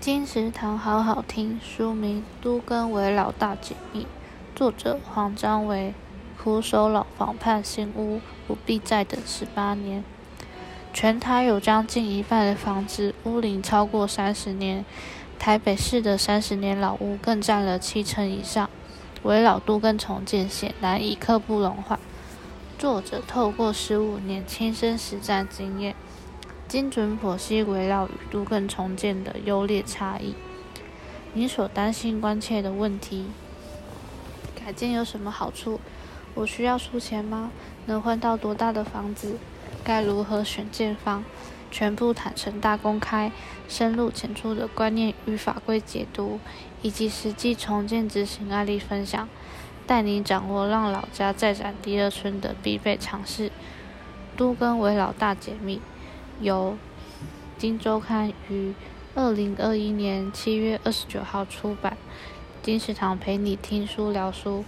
金石堂好好听，书名《都更为老大解密》，作者黄章维。苦守老房盼新屋，不必再等十八年。全台有将近一半的房子屋龄超过三十年，台北市的三十年老屋更占了七成以上。为老都更重建显然已刻不容缓。作者透过十五年亲身实战经验，精准剖析围绕与都更重建的优劣差异。你所担心关切的问题，改建有什么好处？我需要出钱吗？能换到多大的房子？该如何选建方？全部坦诚大公开，深入浅出的观念与法规解读，以及实际重建执行案例分享，带你掌握让老家再展第二春的必备常识。都更为老大解密，由金周刊于二零二一年七月二十九号出版。金石堂陪你听书聊书。